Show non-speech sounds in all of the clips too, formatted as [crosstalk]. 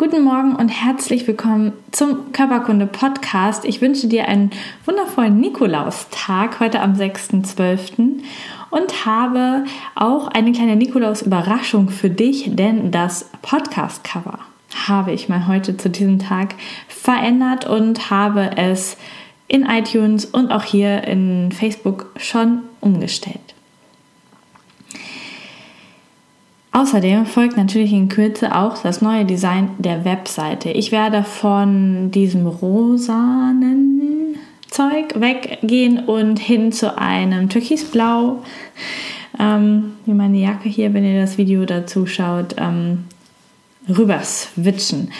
Guten Morgen und herzlich willkommen zum Körperkunde Podcast. Ich wünsche dir einen wundervollen Nikolaustag heute am 6.12. und habe auch eine kleine Nikolaus-Überraschung für dich, denn das Podcast-Cover habe ich mal heute zu diesem Tag verändert und habe es in iTunes und auch hier in Facebook schon umgestellt. Außerdem folgt natürlich in Kürze auch das neue Design der Webseite. Ich werde von diesem rosanen Zeug weggehen und hin zu einem türkisblau, ähm, wie meine Jacke hier, wenn ihr das Video dazu schaut, ähm, rüber switchen.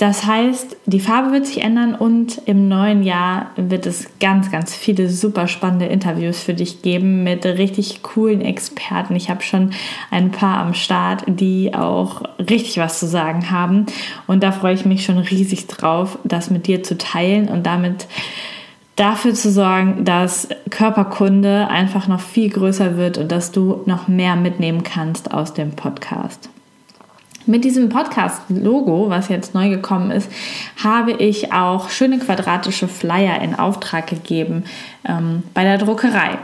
Das heißt, die Farbe wird sich ändern und im neuen Jahr wird es ganz, ganz viele super spannende Interviews für dich geben mit richtig coolen Experten. Ich habe schon ein paar am Start, die auch richtig was zu sagen haben. Und da freue ich mich schon riesig drauf, das mit dir zu teilen und damit dafür zu sorgen, dass Körperkunde einfach noch viel größer wird und dass du noch mehr mitnehmen kannst aus dem Podcast. Mit diesem Podcast-Logo, was jetzt neu gekommen ist, habe ich auch schöne quadratische Flyer in Auftrag gegeben ähm, bei der Druckerei.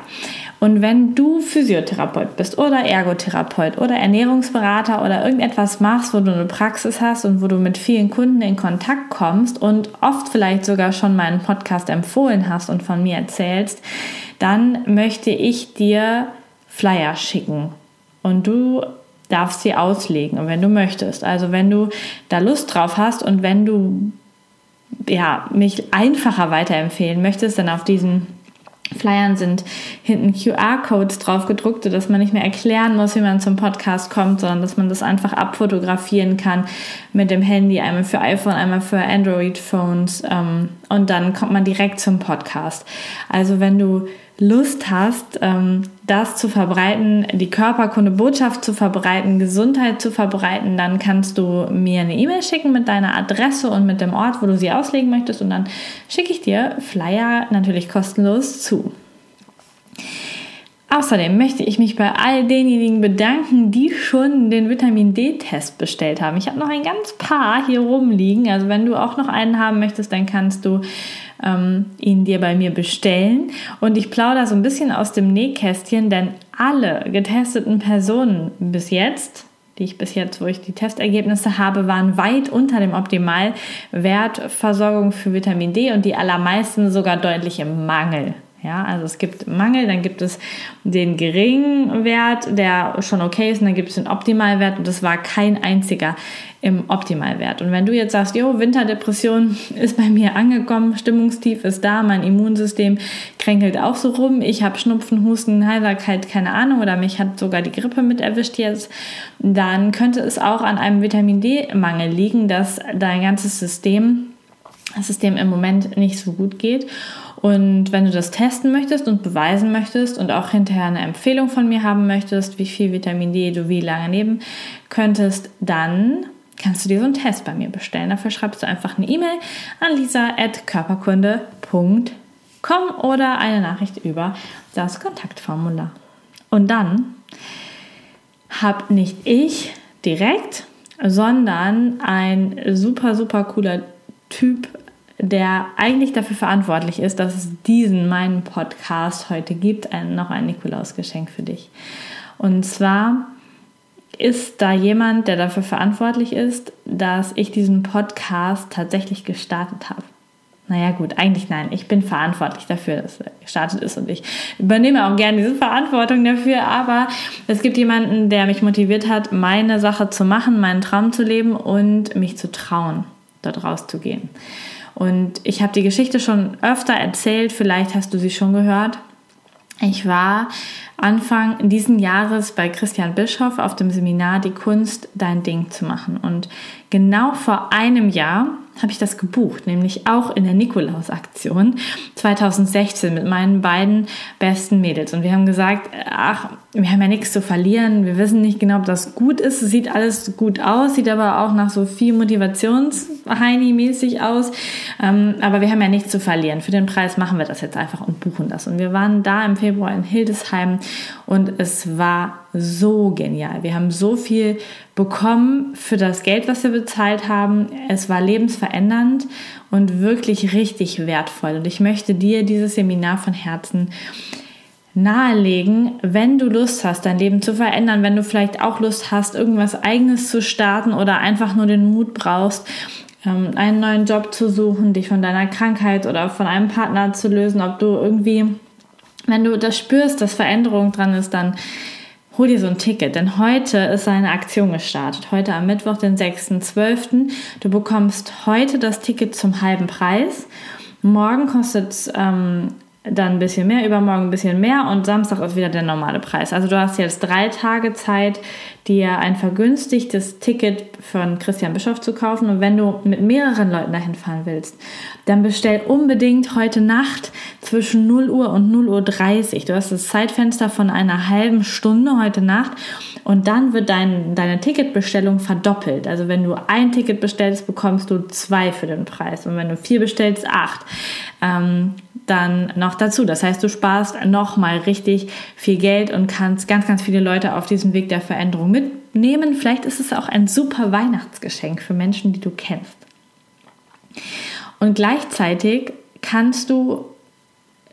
Und wenn du Physiotherapeut bist oder Ergotherapeut oder Ernährungsberater oder irgendetwas machst, wo du eine Praxis hast und wo du mit vielen Kunden in Kontakt kommst und oft vielleicht sogar schon meinen Podcast empfohlen hast und von mir erzählst, dann möchte ich dir Flyer schicken. Und du darfst sie auslegen, wenn du möchtest. Also wenn du da Lust drauf hast und wenn du ja, mich einfacher weiterempfehlen möchtest, dann auf diesen Flyern sind hinten QR-Codes drauf gedruckt, dass man nicht mehr erklären muss, wie man zum Podcast kommt, sondern dass man das einfach abfotografieren kann mit dem Handy, einmal für iPhone, einmal für Android-Phones ähm, und dann kommt man direkt zum Podcast. Also wenn du Lust hast, ähm, das zu verbreiten, die Körperkunde Botschaft zu verbreiten, Gesundheit zu verbreiten, dann kannst du mir eine E-Mail schicken mit deiner Adresse und mit dem Ort, wo du sie auslegen möchtest und dann schicke ich dir Flyer natürlich kostenlos zu. Außerdem möchte ich mich bei all denjenigen bedanken, die schon den Vitamin D-Test bestellt haben. Ich habe noch ein ganz paar hier rumliegen. Also wenn du auch noch einen haben möchtest, dann kannst du ähm, ihn dir bei mir bestellen. Und ich plaudere so ein bisschen aus dem Nähkästchen, denn alle getesteten Personen bis jetzt, die ich bis jetzt, wo ich die Testergebnisse habe, waren weit unter dem Optimalwertversorgung für Vitamin D und die allermeisten sogar deutlich im Mangel. Ja, also es gibt Mangel, dann gibt es den geringen Wert, der schon okay ist, und dann gibt es den Optimalwert und das war kein einziger im Optimalwert. Und wenn du jetzt sagst, jo, Winterdepression [laughs] ist bei mir angekommen, Stimmungstief ist da, mein Immunsystem kränkelt auch so rum, ich habe Schnupfen, Husten, Heiserkeit, keine Ahnung, oder mich hat sogar die Grippe mit erwischt jetzt, dann könnte es auch an einem Vitamin D-Mangel liegen, dass dein ganzes System, das System im Moment nicht so gut geht. Und wenn du das testen möchtest und beweisen möchtest und auch hinterher eine Empfehlung von mir haben möchtest, wie viel Vitamin D du wie lange nehmen könntest, dann kannst du dir so einen Test bei mir bestellen. Dafür schreibst du einfach eine E-Mail an lisa.körperkunde.com oder eine Nachricht über das Kontaktformular. Und dann habe nicht ich direkt, sondern ein super, super cooler Typ der eigentlich dafür verantwortlich ist, dass es diesen, meinen Podcast heute gibt, ein, noch ein Nikolausgeschenk für dich. Und zwar ist da jemand, der dafür verantwortlich ist, dass ich diesen Podcast tatsächlich gestartet habe. Naja gut, eigentlich nein. Ich bin verantwortlich dafür, dass er gestartet ist und ich übernehme auch gerne diese Verantwortung dafür. Aber es gibt jemanden, der mich motiviert hat, meine Sache zu machen, meinen Traum zu leben und mich zu trauen, dort rauszugehen. Und ich habe die Geschichte schon öfter erzählt, vielleicht hast du sie schon gehört. Ich war Anfang diesen Jahres bei Christian Bischoff auf dem Seminar Die Kunst, dein Ding zu machen. Und genau vor einem Jahr habe ich das gebucht, nämlich auch in der Nikolaus-Aktion 2016 mit meinen beiden besten Mädels. Und wir haben gesagt, ach, wir haben ja nichts zu verlieren, wir wissen nicht genau, ob das gut ist. Sieht alles gut aus, sieht aber auch nach so viel Motivations-Heini-mäßig aus. Ähm, aber wir haben ja nichts zu verlieren. Für den Preis machen wir das jetzt einfach und buchen das. Und wir waren da im Februar in Hildesheim und es war so genial. Wir haben so viel bekommen für das Geld, was wir bezahlt haben. Es war lebensverändernd und wirklich richtig wertvoll. Und ich möchte dir dieses Seminar von Herzen nahelegen, wenn du Lust hast, dein Leben zu verändern, wenn du vielleicht auch Lust hast, irgendwas eigenes zu starten oder einfach nur den Mut brauchst, ähm, einen neuen Job zu suchen, dich von deiner Krankheit oder von einem Partner zu lösen, ob du irgendwie, wenn du das spürst, dass Veränderung dran ist, dann hol dir so ein Ticket, denn heute ist eine Aktion gestartet. Heute am Mittwoch, den 6.12. Du bekommst heute das Ticket zum halben Preis. Morgen kostet es ähm, dann ein bisschen mehr, übermorgen ein bisschen mehr und Samstag ist wieder der normale Preis. Also du hast jetzt drei Tage Zeit, dir ein vergünstigtes Ticket von Christian Bischof zu kaufen. Und wenn du mit mehreren Leuten dahin fahren willst, dann bestell unbedingt heute Nacht zwischen 0 Uhr und 0 Uhr 30. Du hast das Zeitfenster von einer halben Stunde heute Nacht und dann wird dein, deine Ticketbestellung verdoppelt. Also wenn du ein Ticket bestellst, bekommst du zwei für den Preis. Und wenn du vier bestellst, acht. Ähm, dann noch dazu. Das heißt, du sparst nochmal richtig viel Geld und kannst ganz, ganz viele Leute auf diesem Weg der Veränderung mitnehmen. Vielleicht ist es auch ein super Weihnachtsgeschenk für Menschen, die du kennst. Und gleichzeitig kannst du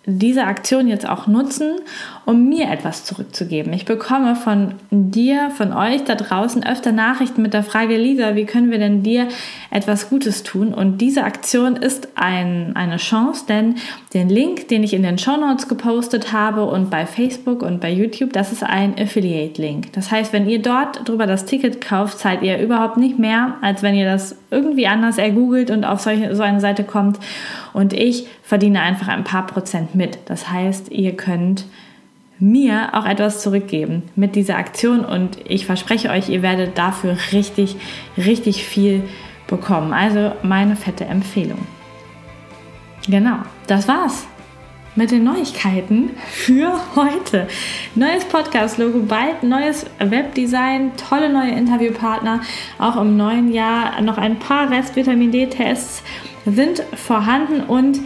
diese Aktion jetzt auch nutzen, um mir etwas zurückzugeben. Ich bekomme von dir, von euch da draußen öfter Nachrichten mit der Frage, Lisa, wie können wir denn dir etwas Gutes tun? Und diese Aktion ist ein, eine Chance, denn den Link, den ich in den Show Notes gepostet habe und bei Facebook und bei YouTube, das ist ein Affiliate-Link. Das heißt, wenn ihr dort drüber das Ticket kauft, zahlt ihr überhaupt nicht mehr, als wenn ihr das irgendwie anders ergoogelt und auf solche, so eine Seite kommt. Und ich verdiene einfach ein paar Prozent mit. Das heißt, ihr könnt mir auch etwas zurückgeben mit dieser Aktion und ich verspreche euch, ihr werdet dafür richtig, richtig viel bekommen. Also meine fette Empfehlung. Genau, das war's mit den Neuigkeiten für heute. Neues Podcast-Logo, bald neues Webdesign, tolle neue Interviewpartner. Auch im neuen Jahr noch ein paar Rest-Vitamin D-Tests sind vorhanden und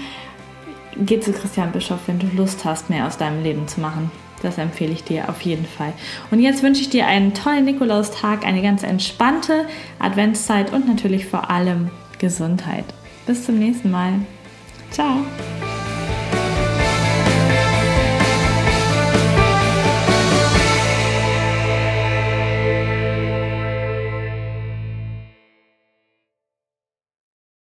geh zu Christian Bischof, wenn du Lust hast, mehr aus deinem Leben zu machen. Das empfehle ich dir auf jeden Fall. Und jetzt wünsche ich dir einen tollen Nikolaustag, eine ganz entspannte Adventszeit und natürlich vor allem Gesundheit. Bis zum nächsten Mal. Ciao.